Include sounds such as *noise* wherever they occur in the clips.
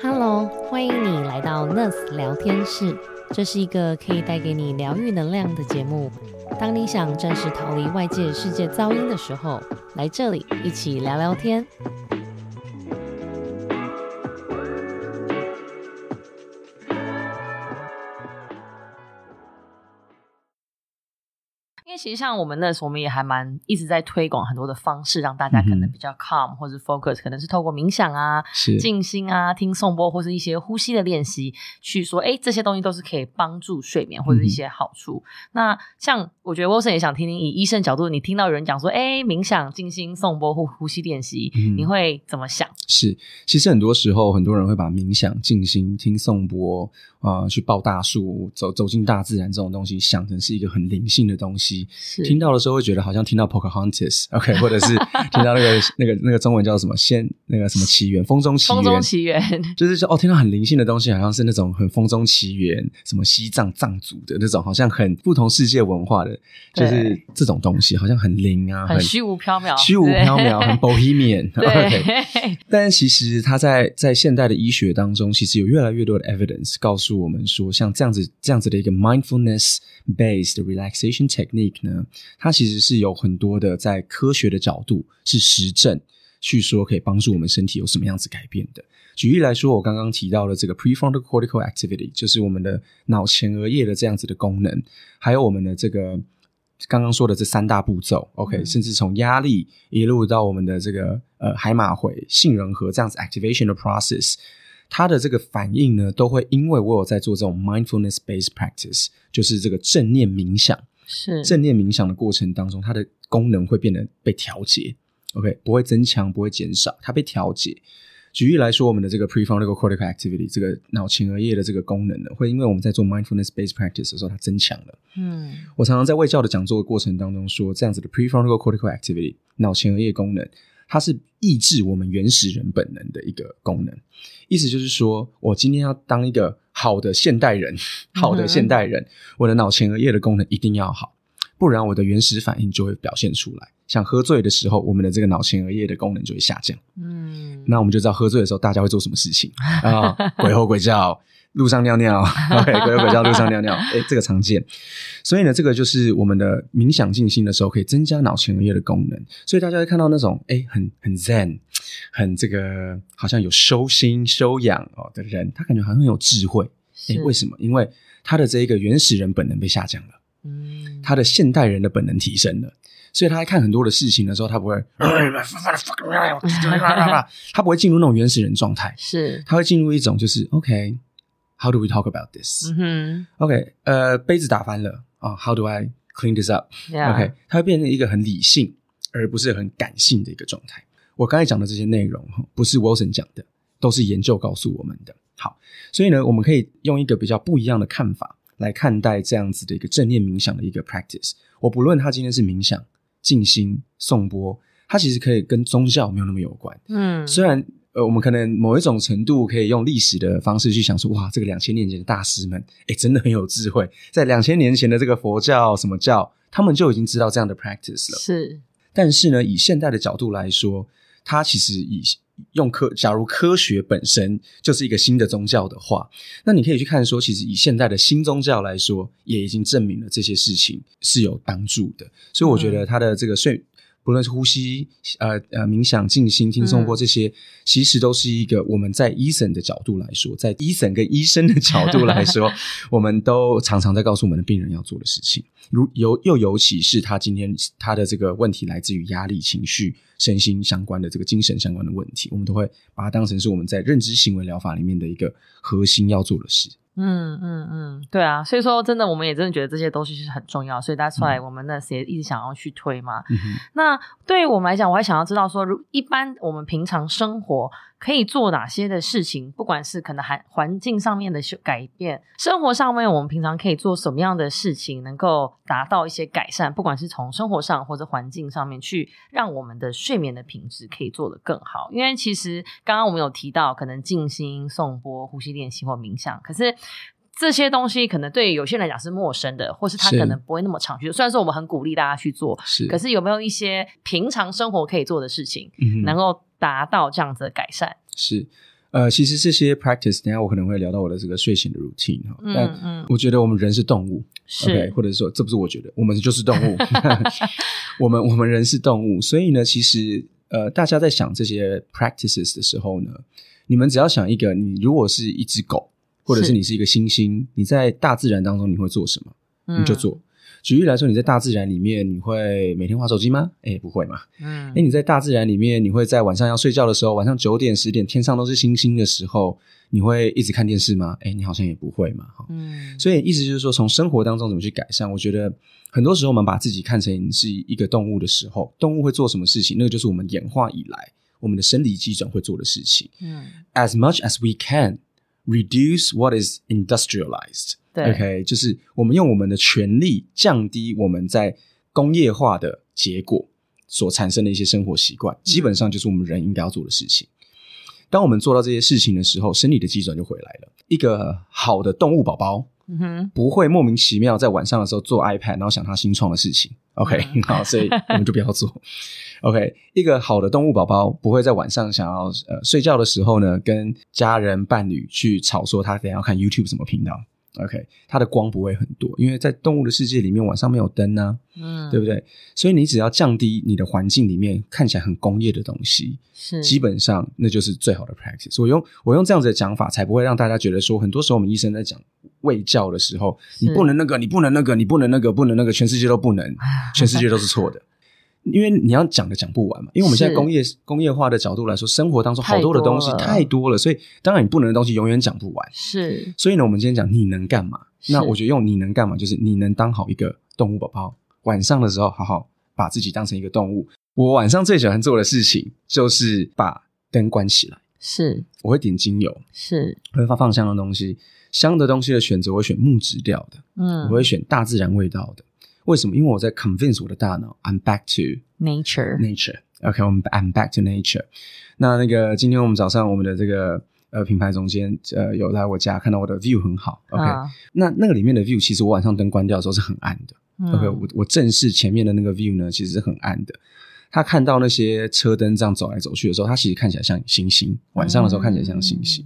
Hello，欢迎你来到 Nurse 聊天室，这是一个可以带给你疗愈能量的节目。当你想暂时逃离外界世界噪音的时候，来这里一起聊聊天。其实像我们那时候，我们也还蛮一直在推广很多的方式，让大家可能比较 calm 或者 focus，可能是透过冥想啊、静心啊、听颂钵或是一些呼吸的练习，去说，哎，这些东西都是可以帮助睡眠或者一些好处。那像我觉得 Wilson 也想听听以医生角度，你听到有人讲说，哎，冥想、静心、颂钵或呼吸练习，你会怎么想？是，其实很多时候很多人会把冥想、静心、听颂钵啊，去抱大树、走走进大自然这种东西，想成是一个很灵性的东西。听到的时候会觉得好像听到 Pocahontas，OK，*laughs* 或者是听到那个那个那个中文叫什么仙那个什么奇缘，风中奇缘，风中奇缘，就是说哦，听到很灵性的东西，好像是那种很风中奇缘，什么西藏藏族的那种，好像很不同世界文化的，就是这种东西，好像很灵啊，很虚无缥缈，虚无缥缈，很 Bohemian，OK。*laughs* 但其实它在在现代的医学当中，其实有越来越多的 evidence 告诉我们说，像这样子这样子的一个 mindfulness based relaxation technique。呢，它其实是有很多的在科学的角度是实证去说可以帮助我们身体有什么样子改变的。举例来说，我刚刚提到的这个 prefrontal cortical activity，就是我们的脑前额叶的这样子的功能，还有我们的这个刚刚说的这三大步骤，OK，甚至从压力一路到我们的这个呃海马回、杏仁核这样子 activation 的 process，它的这个反应呢，都会因为我有在做这种 mindfulness based practice，就是这个正念冥想。是正念冥想的过程当中，它的功能会变得被调节，OK，不会增强，不会减少，它被调节。举例来说，我们的这个 prefrontal cortical activity，这个脑前额叶的这个功能呢，会因为我们在做 mindfulness based practice 的时候，它增强了。嗯，我常常在卫教的讲座的过程当中说，这样子的 prefrontal cortical activity，脑前额叶功能。它是抑制我们原始人本能的一个功能，意思就是说，我今天要当一个好的现代人，好的现代人，我的脑前额叶的功能一定要好，不然我的原始反应就会表现出来。像喝醉的时候，我们的这个脑前额叶的功能就会下降。嗯，那我们就知道喝醉的时候大家会做什么事情啊？鬼吼鬼叫。路上尿尿，*laughs* OK，鬼鬼叫路上尿尿，哎，这个常见。所以呢，这个就是我们的冥想静心的时候，可以增加脑前额叶的功能。所以大家会看到那种哎，很很 Zen，很这个好像有修心修养哦的人，他感觉好像很有智慧。哎，为什么？因为他的这一个原始人本能被下降了，嗯，他的现代人的本能提升了。所以他在看很多的事情的时候，他不会，*laughs* 他不会进入那种原始人状态，是，他会进入一种就是 OK。How do we talk about this? OK，呃，杯子打翻了啊。How do I clean this up? OK，它会变成一个很理性，而不是很感性的一个状态。我刚才讲的这些内容不是 Wilson 讲的，都是研究告诉我们的。好，所以呢，我们可以用一个比较不一样的看法来看待这样子的一个正念冥想的一个 practice。我不论他今天是冥想、静心、颂钵，它其实可以跟宗教没有那么有关。嗯，虽然。呃，我们可能某一种程度可以用历史的方式去想说，哇，这个两千年前的大师们，哎，真的很有智慧。在两千年前的这个佛教什么教，他们就已经知道这样的 practice 了。是，但是呢，以现代的角度来说，它其实以用科，假如科学本身就是一个新的宗教的话，那你可以去看说，其实以现代的新宗教来说，也已经证明了这些事情是有帮助的。所以我觉得它的这个睡。不论是呼吸、呃呃冥想、静心、听颂钵这些，其实都是一个我们在医生的角度来说，在医生跟医生的角度来说，*laughs* 我们都常常在告诉我们的病人要做的事情。如尤又尤其是他今天他的这个问题来自于压力、情绪、身心相关的这个精神相关的问题，我们都会把它当成是我们在认知行为疗法里面的一个核心要做的事。嗯嗯嗯，对啊，所以说真的，我们也真的觉得这些东西是很重要，所以大家出来，我们那些一直想要去推嘛。那对于我们来讲，我还想要知道说，如一般我们平常生活。可以做哪些的事情？不管是可能环环境上面的修改变，生活上面我们平常可以做什么样的事情，能够达到一些改善？不管是从生活上或者环境上面去让我们的睡眠的品质可以做得更好。因为其实刚刚我们有提到，可能静心、颂钵、呼吸练习或冥想，可是这些东西可能对有些人来讲是陌生的，或是他可能不会那么常去。虽然说我们很鼓励大家去做，是，可是有没有一些平常生活可以做的事情，能够？达到这样子的改善。是，呃，其实这些 practice，等下我可能会聊到我的这个睡醒的 routine 哈。嗯但嗯，我觉得我们人是动物是，OK，或者说这不是我觉得，我们就是动物，*laughs* *laughs* 我们我们人是动物，所以呢，其实呃，大家在想这些 practices 的时候呢，你们只要想一个，你如果是一只狗，或者是是。你是一个猩猩，你在大自然当中你会做什么？你就嗯，做。举例来说，你在大自然里面，你会每天划手机吗？哎，不会嘛。嗯哎，你在大自然里面，你会在晚上要睡觉的时候，晚上九点、十点，天上都是星星的时候，你会一直看电视吗？哎，你好像也不会嘛。哈嗯，所以意思就是说，从生活当中怎么去改善？我觉得很多时候我们把自己看成是一个动物的时候，动物会做什么事情？那个就是我们演化以来我们的生理机转会做的事情。嗯，As much as we can reduce what is industrialized。对 OK，就是我们用我们的权利降低我们在工业化的结果所产生的一些生活习惯，基本上就是我们人应该要做的事情。当我们做到这些事情的时候，生理的基准就回来了。一个好的动物宝宝嗯哼，不会莫名其妙在晚上的时候做 iPad，然后想他新创的事情。OK，、嗯 *laughs* 好，所以我们就不要做。*laughs* OK，一个好的动物宝宝不会在晚上想要呃睡觉的时候呢，跟家人伴侣去吵说他等下要看 YouTube 什么频道。OK，它的光不会很多，因为在动物的世界里面晚上没有灯呢、嗯，对不对？所以你只要降低你的环境里面看起来很工业的东西，是基本上那就是最好的 practice。我用我用这样子的讲法，才不会让大家觉得说，很多时候我们医生在讲喂教的时候，你不能那个，你不能那个，你不能那个，不能那个，全世界都不能，全世界都是错的。因为你要讲的讲不完嘛，因为我们现在工业工业化的角度来说，生活当中好多的东西太多了所以当然你不能的东西永远讲不完。是所以呢，我们今天讲你能干嘛？那我觉得用你能干嘛，就是你能当好一个动物宝宝，晚上的时候好好把自己当成一个动物。我晚上最喜欢做的事情就是把灯关起来，是我会点精油，是，我会放放香的东西，香的东西的选择我会选木质调的，嗯，我会选大自然味道的。为什么？因为我在 convince 我的大脑，I'm back to nature，nature。OK，我们 I'm back to nature。那那个今天我们早上我们的这个呃品牌总监呃有来我家看到我的 view 很好。OK，、啊那那个里面的 view 其实我晚上灯关掉的时候是很暗的。嗯 OK，我我正视前面的那个 view 呢，其实是很暗的。他看到那些车灯这样走来走去的时候，他其实看起来像星星。晚上的时候看起来像星星。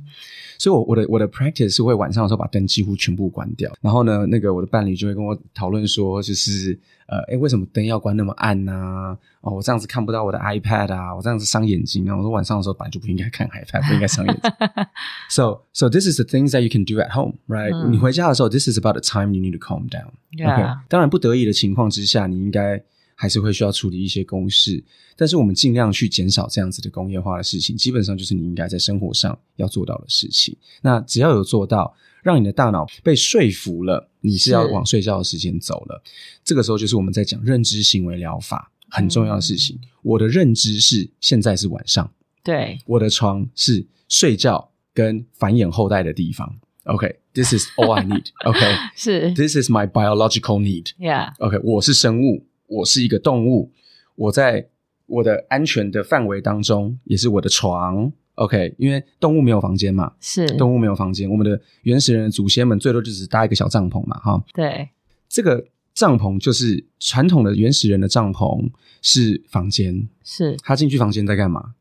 所以我，我的我的 practice 是会晚上的时候把灯几乎全部关掉，然后呢，那个我的伴侣就会跟我讨论说，就是呃，哎，为什么灯要关那么暗呢、哦，我这样子看不到我的 iPad 啊，我这样子伤眼睛啊。我说晚上的时候本来就不应该看 iPad，不应该伤眼睛。*laughs* so so this is the things that you can do at home, right？、嗯你回家的时候，this is about the time you need to calm down. OK，当然不得已的情况之下，你应该还是会需要处理一些公事，但是我们尽量去减少这样子的工业化的事情，基本上就是你应该在生活上要做到的事情。那只要有做到，让你的大脑被说服了，你是要往睡觉的时间走了，这个时候就是我们在讲认知行为疗法很重要的事嗯情。我的认知是现在是晚上，对，我的床是睡觉跟繁衍后代的地方。OK，this、is all I need. OK，*laughs* 是 this、is my biological need.，Yeah，OK，我是生物，我是一个动物，我在我的安全的范围当中，也是我的床。OK，因为动物没有房间嘛，是，动物没有房间，我们的原始人的祖先们最多就只搭一个小帐篷嘛，哈，对，这个帐篷就是传统的原始人的帐篷是房间，是，他进去房间在干嘛？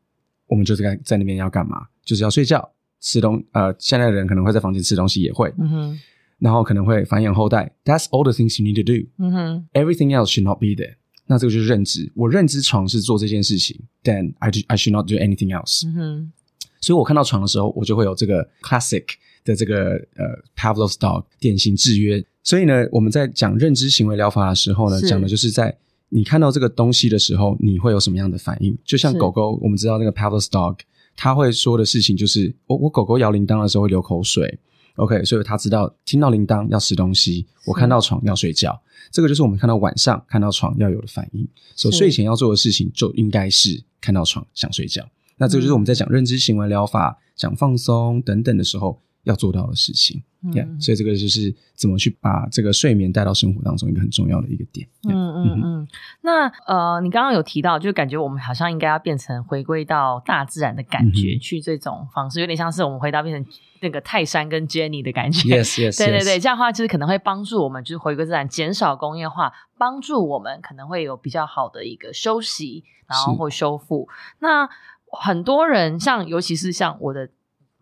我们就是在在那边要干嘛？就是要睡觉、吃东。呃，现在的人可能会在房间吃东西，也会，嗯哼，然后可能会繁衍后代。That's all the things you need to do. 嗯哼，Everything else should not be there. 那这个就是认知。我认知床是做这件事情，then I do, I should not do anything else. 嗯哼，所以我看到床的时候，我就会有这个 classic 的这个呃 Pavlov's dog 典型制约。所以呢，我们在讲认知行为疗法的时候呢，是讲的就是在你看到这个东西的时候，你会有什么样的反应？就像狗狗，我们知道那个 Pavlov's dog，它会说的事情就是，我我狗狗摇铃铛的时候会流口水。OK，所以他知道听到铃铛要吃东西，我看到床要睡觉，这个就是我们看到晚上看到床要有的反应。所以睡前要做的事情就应该是看到床想睡觉。那这个就是我们在讲认知行为疗法、讲放松等等的时候要做到的事情。嗯所以这个就是怎么去把这个睡眠带到生活当中一个很重要的一个点。Yeah 嗯嗯嗯。那呃，你刚刚有提到，就感觉我们好像应该要变成回归到大自然的感觉，嗯去这种方式，有点像是我们回到变成那个泰山跟 Jenny 的感觉。Yes, yes, 对对.对，这样的话就是可能会帮助我们，就是回归自然，减少工业化，帮助我们可能会有比较好的一个休息，然后或修复。那很多人像，尤其是像我的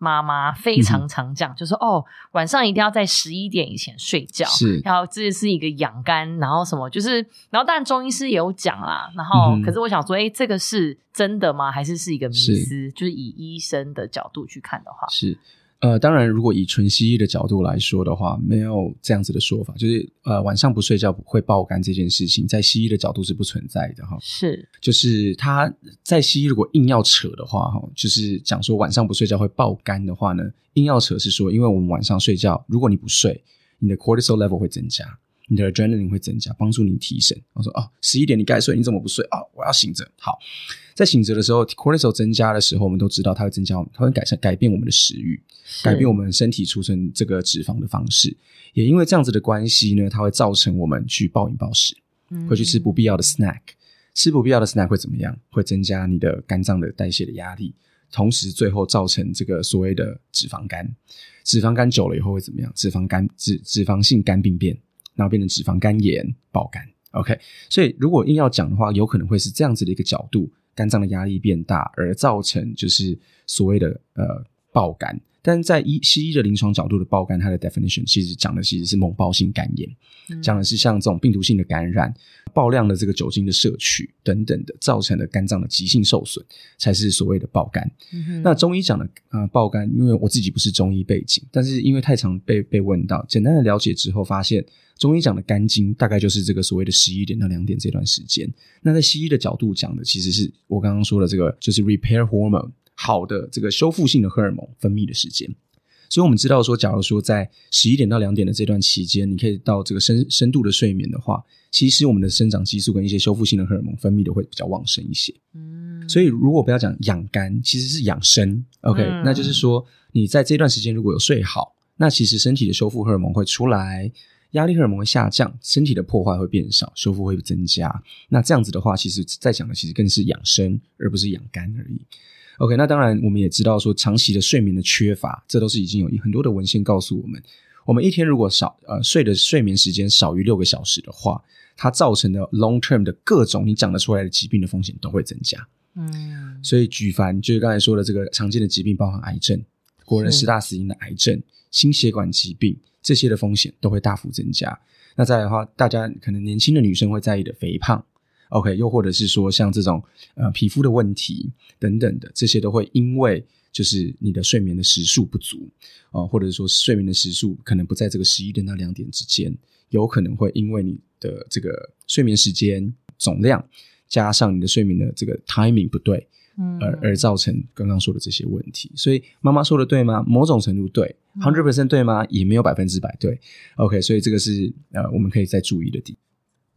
妈妈非常常讲，就说哦，晚上一定要在十一点以前睡觉，是，然后这是一个养肝，然后什么，就是，然后当然中医师也有讲啦，然后可是我想说，哎，这个是真的吗？还是是一个迷思？就是以医生的角度去看的话，是。呃，当然，如果以纯西医的角度来说的话，没有这样子的说法，就是呃晚上不睡觉会爆肝这件事情，在西医的角度是不存在的哈。是，就是他在西医如果硬要扯的话哈，就是讲说晚上不睡觉会爆肝的话呢，硬要扯是说，因为我们晚上睡觉，如果你不睡，你的 cortisol level 会增加。你的 adrenaline 会增加，帮助你提神。我说哦，十一点你该睡，你怎么不睡啊？我要醒着。好，在醒着的时候，cortisol 增加的时候，我们都知道它会增加，它会改善改变我们的食欲，改变我们身体储存这个脂肪的方式。也因为这样子的关系呢，它会造成我们去暴饮暴食，会去吃不必要的 snack。吃不必要的 snack 会怎么样？会增加你的肝脏的代谢的压力，同时最后造成这个所谓的脂肪肝。脂肪肝久了以后会怎么样？脂肪肝脂脂肪性肝病变。然后变成脂肪肝炎、爆肝，OK。所以如果硬要讲的话，有可能会是这样子的一个角度：肝脏的压力变大，而造成就是所谓的呃爆肝。但是在医西医的临床角度的爆肝，它的 definition 其实讲的其实是猛暴性肝炎，讲的是像这种病毒性的感染、爆量的这个酒精的摄取等等的，造成的肝脏的急性受损，才是所谓的爆肝。那中医讲的呃爆肝，因为我自己不是中医背景，但是因为太常被被问到，简单的了解之后，发现中医讲的肝经大概就是这个所谓的十一点到两点这段时间。那在西医的角度讲的，其实是我刚刚说的这个，就是 repair hormone。好的，这个修复性的荷尔蒙分泌的时间，所以我们知道说，假如说在十一点到两点的这段期间，你可以到这个深深度的睡眠的话，其实我们的生长激素跟一些修复性的荷尔蒙分泌的会比较旺盛一些。嗯，所以如果不要讲养肝，其实是养生。OK，那就是说你在这段时间如果有睡好，那其实身体的修复荷尔蒙会出来，压力荷尔蒙会下降，身体的破坏会变少，修复会增加。那这样子的话，其实在讲的其实更是养生，而不是养肝而已。OK，那当然，我们也知道说，长期的睡眠的缺乏，这都是已经有很多的文献告诉我们，我们一天如果少呃睡的睡眠时间少于六个小时的话，它造成的 long term 的各种你讲得出来的疾病的风险都会增加。嗯，所以举凡就是刚才说的这个常见的疾病，包含癌症、国人十大死因的癌症、心血管疾病这些的风险都会大幅增加。那再来的话，大家可能年轻的女生会在意的肥胖。OK，又或者是说像这种呃皮肤的问题等等的，这些都会因为就是你的睡眠的时数不足啊，或者说睡眠的时数可能不在这个十一点到两点之间，有可能会因为你的这个睡眠时间总量加上你的睡眠的这个 timing 不对，嗯，而而造成刚刚说的这些问题。所以妈妈说的对吗？某种程度对，hundred percent 对吗？也没有百分之百对。OK，所以这个是呃我们可以再注意的地。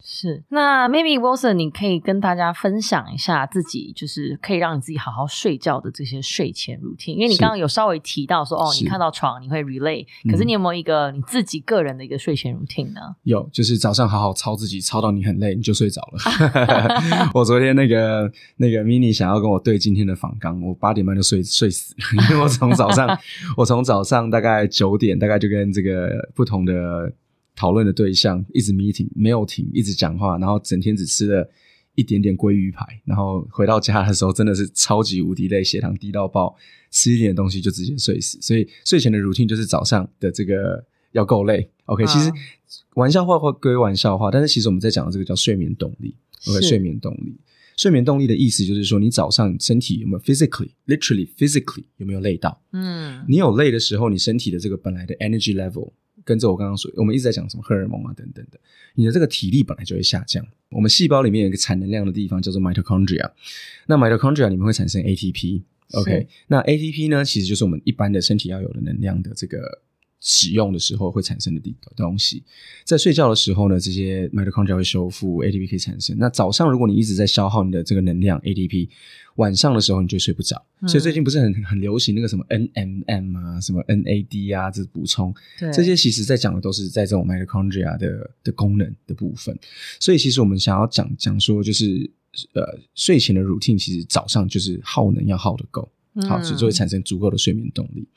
是，那 maybe Wilson，你可以跟大家分享一下自己，就是可以让你自己好好睡觉的这些睡前 routine。因为你刚刚有稍微提到说，哦，你看到床你会 relay，可是你有没有一个你自己个人的一个睡前 routine 呢？有，就是早上好好操自己，操到你很累，你就睡着了。*laughs* *laughs* 我昨天那个那个 mini 想要跟我对今天的访纲，我八点半就睡睡死了，因为我从早上 *laughs* 我从早上大概九点，大概就跟这个不同的。讨论的对象一直 meeting 没有停，一直讲话，然后整天只吃了一点点鲑鱼排，然后回到家的时候真的是超级无敌累，血糖低到爆，吃一点东西就直接睡死。所以睡前的 routine 就是早上的这个要够累。OK，其实玩笑话或归玩笑话，但是其实我们在讲的这个叫睡眠动力。OK，睡眠动力，睡眠动力的意思就是说，你早上身体有没有 physically literally physically 有没有累到？嗯，你有累的时候，你身体的这个本来的 energy level。跟着我刚刚说，我们一直在讲什么荷尔蒙啊等等的，你的这个体力本来就会下降。我们细胞里面有一个产能量的地方叫做 mitochondria，那 mitochondria 里面会产生 ATP，OK，那 ATP 呢，其实就是我们一般的身体要有的能量的这个。使用的时候会产生的地东西，在睡觉的时候呢，这些 mitochondria 会修复，ATP 可以产生。那早上如果你一直在消耗你的这个能量 ATP，晚上的时候你就睡不着。所以最近不是很很流行那个什么 NMM 啊，什么 NAD 啊，这补充，这些其实在讲的都是在这种 mitochondria 的的功能的部分。所以其实我们想要讲讲说，就是呃睡前的 routine，其实早上就是耗能要耗的够，好，所以就会产生足够的睡眠动力。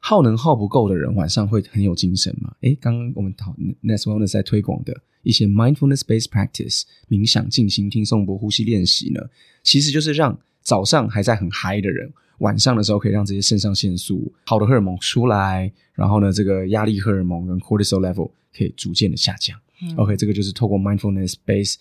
耗能耗不够的人，晚上会很有精神嘛？诶，刚刚我们讨 Nest Wellness 在推广的一些 mindfulness based practice 冥想、静心、听颂钵、呼吸练习呢，其实就是让早上还在很嗨的人，晚上的时候可以让这些肾上腺素好的荷尔蒙出来，然后呢，这个压力荷尔蒙跟 cortisol level 可以逐渐的下降。OK，这个就是透过 mindfulness base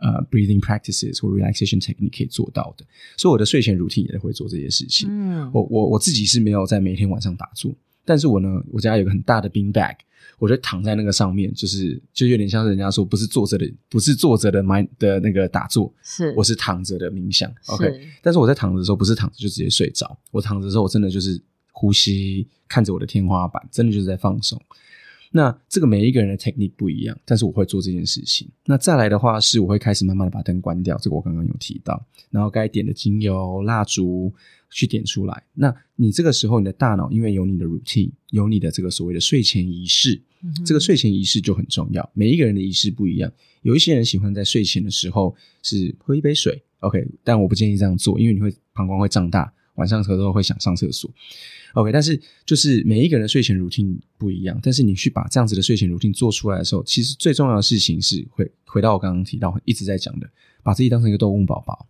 呃 breathing practices 或 relaxation technique 可以做到的。所以我的睡前 routine 也会做这些事情。嗯，我我我自己是没有在每天晚上打坐，但是我呢，我家有个很大的 bean bag。我就躺在那个上面，就是就有点像是人家说不是坐着的，不是坐着的 mind 的那个打坐，是我是躺着的冥想。OK，但是我在躺着的时候不是躺着就直接睡着，我躺着的时候我真的就是呼吸，看着我的天花板，真的就是在放松。那这个每一个人的 technique 不一样，但是我会做这件事情。那再来的话是我会开始慢慢的把灯关掉，这个我刚刚有提到，然后该点的精油、蜡烛。去点出来，那你这个时候你的大脑因为有你的 routine，有你的这个所谓的睡前仪式，这个睡前仪式就很重要。每一个人的仪式不一样，有一些人喜欢在睡前的时候是喝一杯水，OK，但我不建议这样做，因为你会膀胱会胀大，晚上的时候会想上厕所，OK。但是就是每一个人的睡前 routine 不一样，但是你去把这样子的睡前 routine 做出来的时候，其实最重要的事情是回回到我刚刚提到一直在讲的，把自己当成一个动物宝宝，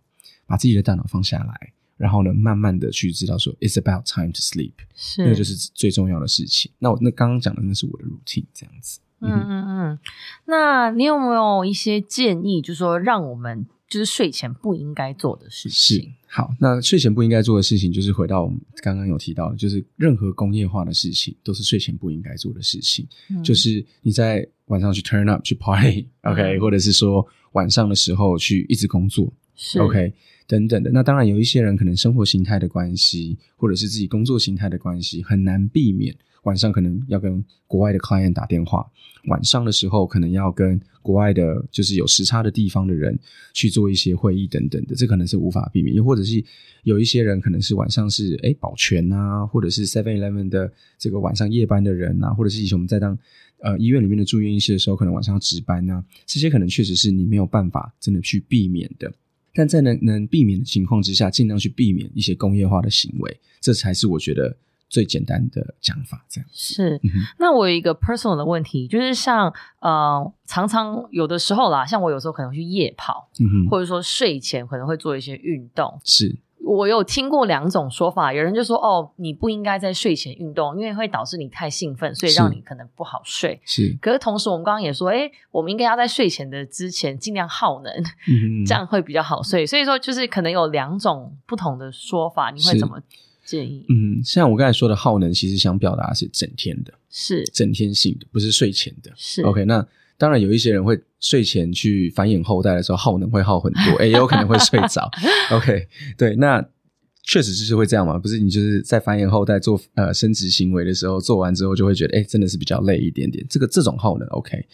把自己的大脑放下来。然后呢，慢慢的去知道说，it's about time to sleep，是，那个就是最重要的事情。那我那刚刚讲的那是我的 routine，这样子。嗯嗯嗯。那你有没有一些建议，就是说让我们就是睡前不应该做的事情？是。好，那睡前不应该做的事情，就是回到我们刚刚有提到的，就是任何工业化的事情都是睡前不应该做的事情。就是你在晚上去 turn up 去 party，OK，或者是说晚上的时候去一直工作，是 OK。等等的，那当然有一些人可能生活形态的关系，或者是自己工作形态的关系，很难避免晚上可能要跟国外的 client 打电话，晚上的时候可能要跟国外的，就是有时差的地方的人去做一些会议等等的，这可能是无法避免。又或者是有一些人可能是晚上是哎保全啊，或者是 Seven Eleven 的这个晚上夜班的人啊，或者是以前我们在当呃医院里面的住院医师的时候，可能晚上要值班啊，这些可能确实是你没有办法真的去避免的。但在能能避免的情况之下，尽量去避免一些工业化的行为，这才是我觉得最简单的讲法。这样是。那我有一个 personal 的问题，就是像呃，常常有的时候啦，像我有时候可能去夜跑，或者说睡前可能会做一些运动。是。我有听过两种说法，有人就说哦，你不应该在睡前运动，因为会导致你太兴奋，所以让你可能不好睡。是，可是同时我们刚刚也说，哎，我们应该要在睡前的之前尽量耗能，这样会比较好睡。所以说，就是可能有两种不同的说法，你会怎么建议？嗯，像我刚才说的耗能，其实想表达是整天的，是整天性的，不是睡前的。是 OK，那。当然，有一些人会睡前去繁衍后代的时候耗能会耗很多，*laughs* 也有可能会睡着。*laughs* OK，对，那确实就是会这样嘛？不是你就是在繁衍后代做呃生殖行为的时候，做完之后就会觉得，哎，真的是比较累一点点。这个这种耗能 OK，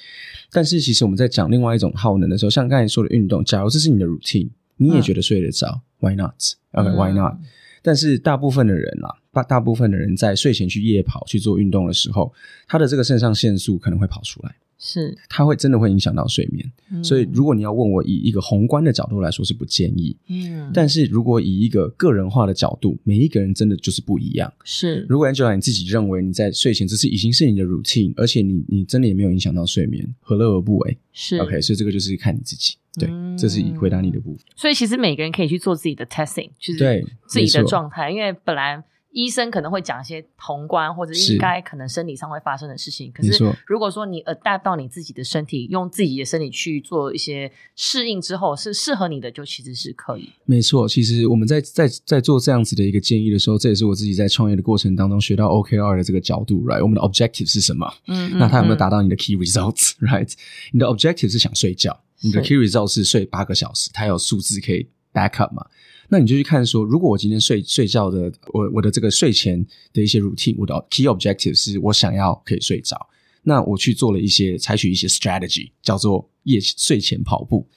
但是其实我们在讲另外一种耗能的时候，像刚才说的运动，假如这是你的 routine，你也觉得睡得着，Why not？OK，Why not？但是大部分的人啦，大大部分的人在睡前去夜跑去做运动的时候，他的这个肾上腺素可能会跑出来。是，它会真的会影响到睡眠，所以如果你要问我以一个宏观的角度来说是不建议，嗯，但是如果以一个个人化的角度，每一个人真的就是不一样。是，如果 Angela 你自己认为你在睡前这是已经是你的 routine，而且你你真的也没有影响到睡眠，何乐而不为？是 OK，所以这个就是看你自己，对，这是回答你的部分。所以其实每个人可以去做自己的 testing，就是对自己的状态，因为本来。医生可能会讲一些宏观或者应该可能生理上会发生的事情，可是如果说你 adapt 到你自己的身体，用自己的身体去做一些适应之后，是适合你的，就其实是可以。没错，其实我们在在在做这样子的一个建议的时候，这也是我自己在创业的过程当中学到 OKR 的这个角度，right？我们的 objective 是什么？嗯，那它有没有达到你的 key results？right？*laughs* 你的 objective 是想睡觉，你的 key result 是睡八个小时，它有数字可以 back up 嘛？那你就去看说，如果我今天睡睡觉的，我我的这个睡前的一些 routine，我的 key objective 是我想要可以睡着，那我去做了一些采取一些 strategy，叫做。夜睡前跑步，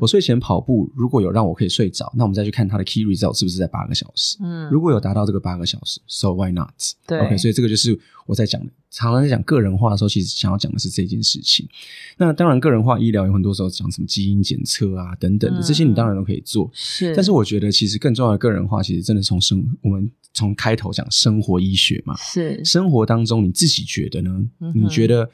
我睡前跑步如果有让我可以睡着，那我们再去看它的 key result 是不是在八个小时？嗯，如果有达到这个八个小时，so why not？对，OK，所以这个就是我在讲的。常常在讲个人化的时候，其实想要讲的是这件事情。那当然，个人化医疗有很多时候讲什么基因检测啊等等的，这些你当然都可以做。是，但是我觉得其实更重要的个人化，其实真的从生我们从开头讲生活医学嘛，是生活当中你自己觉得呢？你觉得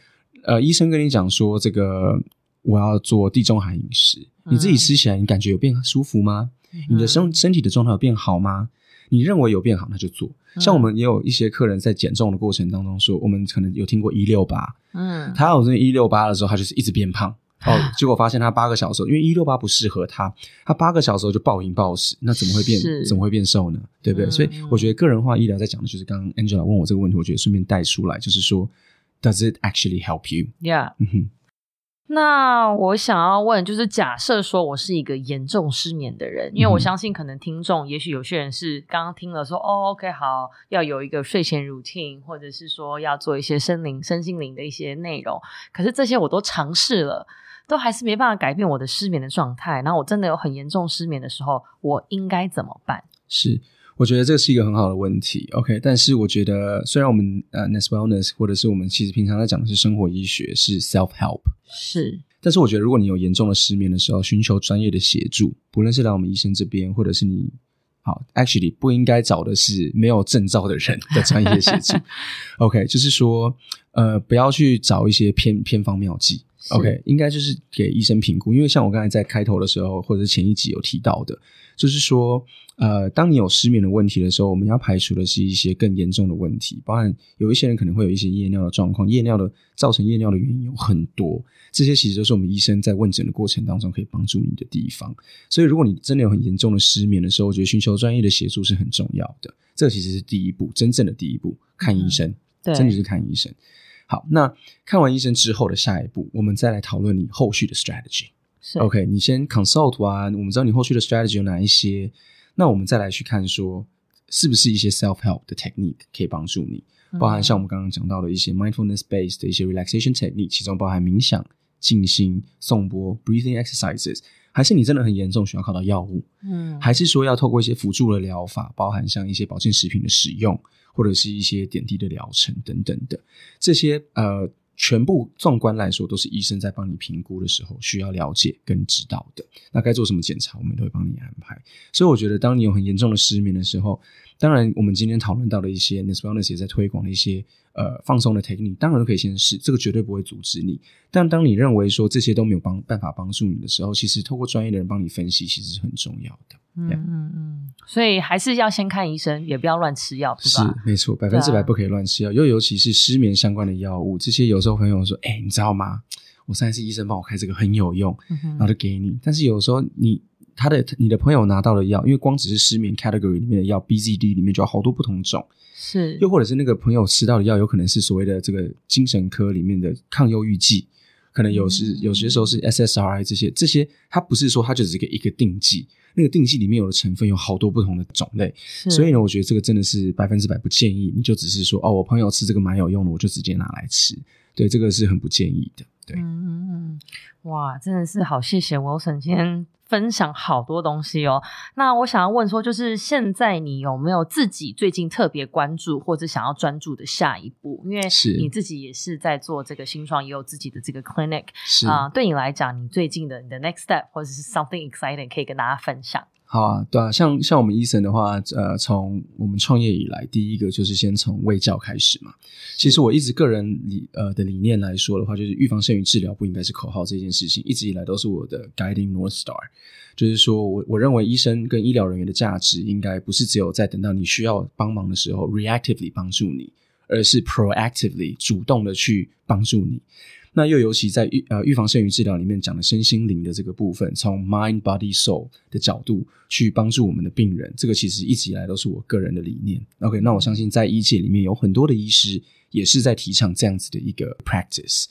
呃，医生跟你讲说这个。我要做地中海饮食，你自己吃起来，你感觉有变舒服吗？你的身身体的状态有变好吗？你认为有变好，那就做。像我们也有一些客人在减重的过程当中说，我们可能有听过一六八，嗯，他有这一六八的时候，他就是一直变胖。*laughs* 哦，结果发现他八个小时，因为一六八不适合他，他八个小时就暴饮暴食，那怎么会变？怎么会变瘦呢？对不对？所以我觉得个人化医疗在讲的就是刚刚 Angela 问我这个问题，我觉得顺便带出来，就是说，Does it actually help you？Yeah。那我想要问，就是假设说我是一个严重失眠的人，因为我相信可能听众，也许有些人是刚刚听了说，哦，OK，好，要有一个睡前 routine，或者是说要做一些身灵、身心灵的一些内容，可是这些我都尝试了。都还是没办法改变我的失眠的状态，然后我真的有很严重失眠的时候，我应该怎么办？是，我觉得这是一个很好的问题。OK，但是我觉得虽然我们呃 Nest Wellness 或者是我们其实平常在讲的是生活医学，是 self help，是，但是我觉得如果你有严重的失眠的时候，寻求专业的协助，不论是来我们医生这边，或者是你好，actually 不应该找的是没有证照的人的专业协助。OK，就是说呃，不要去找一些偏偏方妙计。OK，应该就是给医生评估，因为像我刚才在开头的时候，或者是前一集有提到的，就是说，呃，当你有失眠的问题的时候，我们要排除的是一些更严重的问题，包含有一些人可能会有一些夜尿的状况，夜尿的造成夜尿的原因有很多，这些其实都是我们医生在问诊的过程当中可以帮助你的地方。所以，如果你真的有很严重的失眠的时候，我觉得寻求专业的协助是很重要的，这其实是第一步，真正的第一步，看医生，真的是看医生。好，那看完医生之后的下一步，我们再来讨论你后续的 strategy。OK，你先 consult 完，我们知道你后续的 strategy 有哪一些，那我们再来去看说，是不是一些 self help 的 technique 可以帮助你，包含像我们刚刚讲到的一些 mindfulness based 的一些 relaxation technique，其中包含冥想、静心、颂钵、breathing exercises，还是你真的很严重需要靠到药物？嗯，还是说要透过一些辅助的疗法，包含像一些保健食品的使用。或者是一些点滴的疗程等等的，这些呃，全部纵观来说，都是医生在帮你评估的时候需要了解跟知道的。那该做什么检查，我们都会帮你安排。所以我觉得，当你有很严重的失眠的时候，当然我们今天讨论到的一些 n e s wellness 也在推广的一些。呃，放松的 technique 当然都可以先试，这个绝对不会阻止你。但当你认为说这些都没有帮办法帮助你的时候，其实透过专业的人帮你分析，其实是很重要的。嗯嗯嗯，所以还是要先看医生，也不要乱吃药，是吧？是没错，百分之百不可以乱吃药，又尤其是失眠相关的药物。这些有时候朋友说：“哎，你知道吗？我上一次医生帮我开这个很有用，然后就给你。”但是有时候你他的你的朋友拿到的药，因为光只是失眠 category 里面的药，BZD 里面就有好多不同种。是，又或者是那个朋友吃到的药，有可能是所谓的这个精神科里面的抗忧郁剂，可能有时有些时候是 SSRI 这些，这些它不是说它就只是个一个定剂，那个定剂里面有的成分有好多不同的种类，所以呢，我觉得这个真的是百分之百不建议，你就只是说哦，我朋友吃这个蛮有用的，我就直接拿来吃，对，这个是很不建议的，对，嗯嗯嗯，哇，真的是好，谢谢 Wilson 今天。分享好多东西哦。那我想要问说，就是现在你有没有自己最近特别关注或者想要专注的下一步？因为你自己也是在做这个新创，也有自己的这个 clinic 啊。对你来讲，你最近的你的 next step 或者是 something exciting 可以跟大家分享。好啊，对啊，像像我们医生的话，呃，从我们创业以来，第一个就是先从卫教开始嘛。其实我一直个人理呃的理念来说的话，就是预防胜于治疗不应该是口号这件事情，一直以来都是我的 guiding north star。就是说我我认为医生跟医疗人员的价值，应该不是只有在等到你需要帮忙的时候 reactively 帮助你，而是 proactively 主动的去帮助你。那又尤其在预呃预防胜于治疗里面讲的身心灵的这个部分，从 mind body soul 的角度去帮助我们的病人，这个其实一直以来都是我个人的理念。OK，那我相信在医界里面有很多的医师也是在提倡这样子的一个 practice。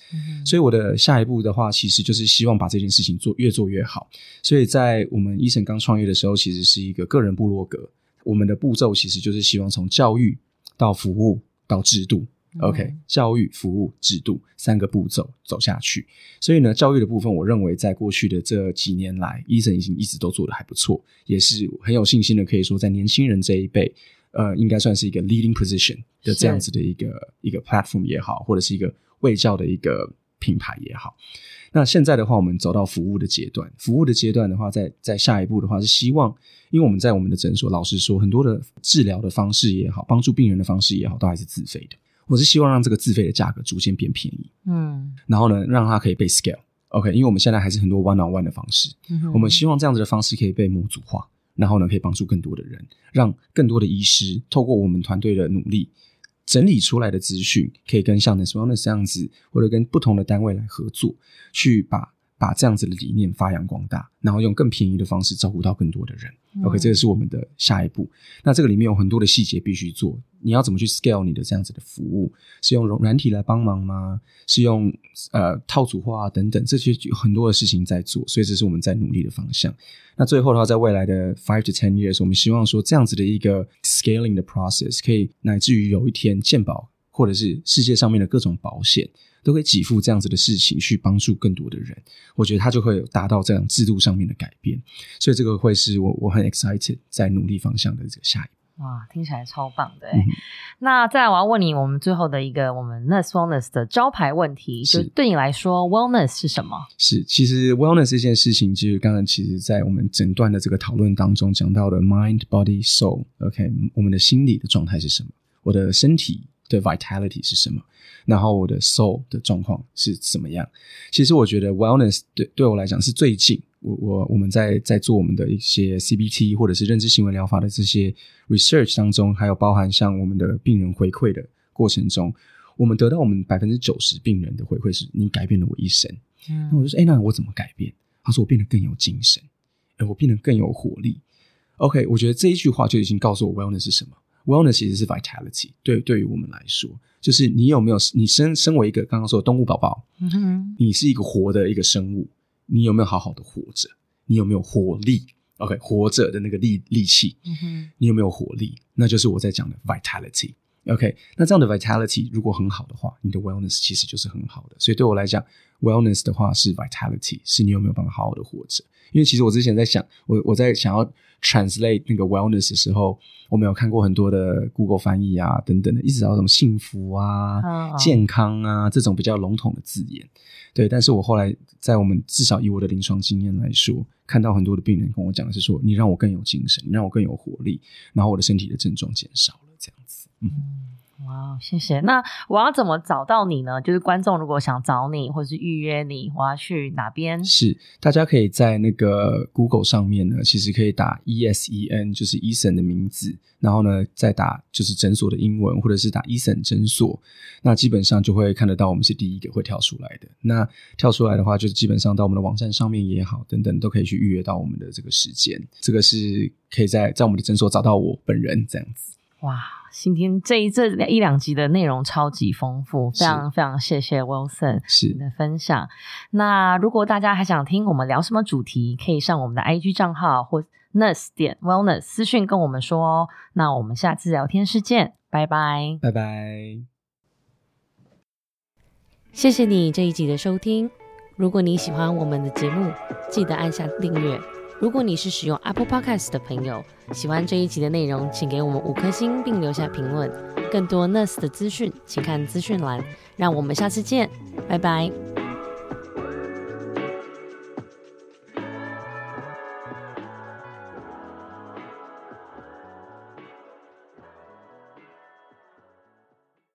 所以我的下一步的话，其实就是希望把这件事情做越做越好。所以在我们医生刚创业的时候，其实是一个个人部落格，我们的步骤其实就是希望从教育到服务到制度。OK，教育、服务、制度三个步骤走下去。所以呢，教育的部分，我认为在过去的这几年来，医生已经一直都做的还不错，也是很有信心的。可以说，在年轻人这一辈，呃，应该算是一个 leading position 的这样子的一个一个 platform 也好，或者是一个卫教的一个品牌也好。那现在的话，我们走到服务的阶段。服务的阶段的话，在在下一步的话，是希望，因为我们在我们的诊所，老实说，很多的治疗的方式也好，帮助病人的方式也好，都还是自费的。我是希望让这个自费的价格逐渐变便宜，嗯，然后呢，让它可以被 scale，OK，因为我们现在还是很多 one on one 的方式，我们希望这样子的方式可以被模组化，然后呢可以帮助更多的人，让更多的医师透过我们团队的努力整理出来的资讯，可以跟像 Ness Wellness 这样子，或者跟不同的单位来合作，去把。把这样子的理念发扬光大，然后用更便宜的方式照顾到更多的人。OK，这个是我们的下一步。那这个里面有很多的细节必须做。你要怎么去 scale 你的这样子的服务？是用软体来帮忙吗？是用呃套组化等等这些有很多的事情在做。所以这是我们在努力的方向。那最后的话，在未来的 five to ten years，我们希望说这样子的一个 scaling 的 process，可以乃至于有一天健保或者是世界上面的各种保险。都可以给付这样子的事情去帮助更多的人，我觉得他就会有达到这样制度上面的改变，所以这个会是我我很 excited 在努力方向的这个下一步。哇，听起来超棒的！那再来我要问你，我们最后的一个我们 Nurse Wellness 的招牌问题，就对你来说，Wellness 是什么？是，其实 Wellness 这件事情，就是刚刚其实在我们整段的这个讨论当中讲到的 Mind Body Soul，OK，我们的心理的状态是什么？我的身体的 Vitality 是什么？然后我的 soul 的状况是怎么样？其实我觉得 wellness 对对我来讲是最近，我我我们在在做我们的一些 CBT 或者是认知行为疗法的这些 research 当中，还有包含像我们的病人回馈的过程中，我们得到我们百分之九十病人的回馈是：你改变了我一生。嗯，那我就说：哎，那我怎么改变？他说：我变得更有精神，哎，我变得更有活力。OK，我觉得这一句话就已经告诉我 wellness 是什么。Wellness 其实是 vitality，对对于我们来说，就是你有没有你身身为一个刚刚说的动物宝宝，你是一个活的一个生物，你有没有好好的活着？你有没有活力？OK，活着的那个力力气，你有没有活力？那就是我在讲的 vitality。OK，那这样的 vitality 如果很好的话，你的 wellness 其实就是很好的。所以对我来讲，wellness 的话是 vitality，是你有没有办法好好的活着？因为其实我之前在想，我我在想要。translate 那个 wellness 的时候，我们有看过很多的 Google 翻译啊，等等的，一直到什么幸福啊、健康啊这种比较笼统的字眼。对，但是我后来在我们至少以我的临床经验来说，看到很多的病人跟我讲的是说，你让我更有精神，你让我更有活力，然后我的身体的症状减少了，这样子。嗯。哇，谢谢。那我要怎么找到你呢？就是观众如果想找你或是预约你，我要去哪边？是大家可以在那个 Google 上面呢，其实可以打 E S E N，就是 Eason 的名字，然后呢再打就是诊所的英文，或者是打 Eason 诊所，那基本上就会看得到我们是第一个会跳出来的。那跳出来的话，就是基本上到我们的网站上面也好，等等都可以去预约到我们的这个时间。这个是可以在在我们的诊所找到我本人这样子。哇。今天这一这一两集的内容超级丰富，非常非常谢谢 Wilson 是的分享。那如果大家还想听我们聊什么主题，可以上我们的 IG 账号或 Nurse 点 Wellness 私讯跟我们说哦。那我们下次聊天室见，拜拜，拜拜。谢谢你这一集的收听。如果你喜欢我们的节目，记得按下订阅。如果你是使用 Apple Podcast 的朋友，喜欢这一集的内容，请给我们五颗星并留下评论。更多 Nurse 的资讯，请看资讯栏。让我们下次见，拜拜。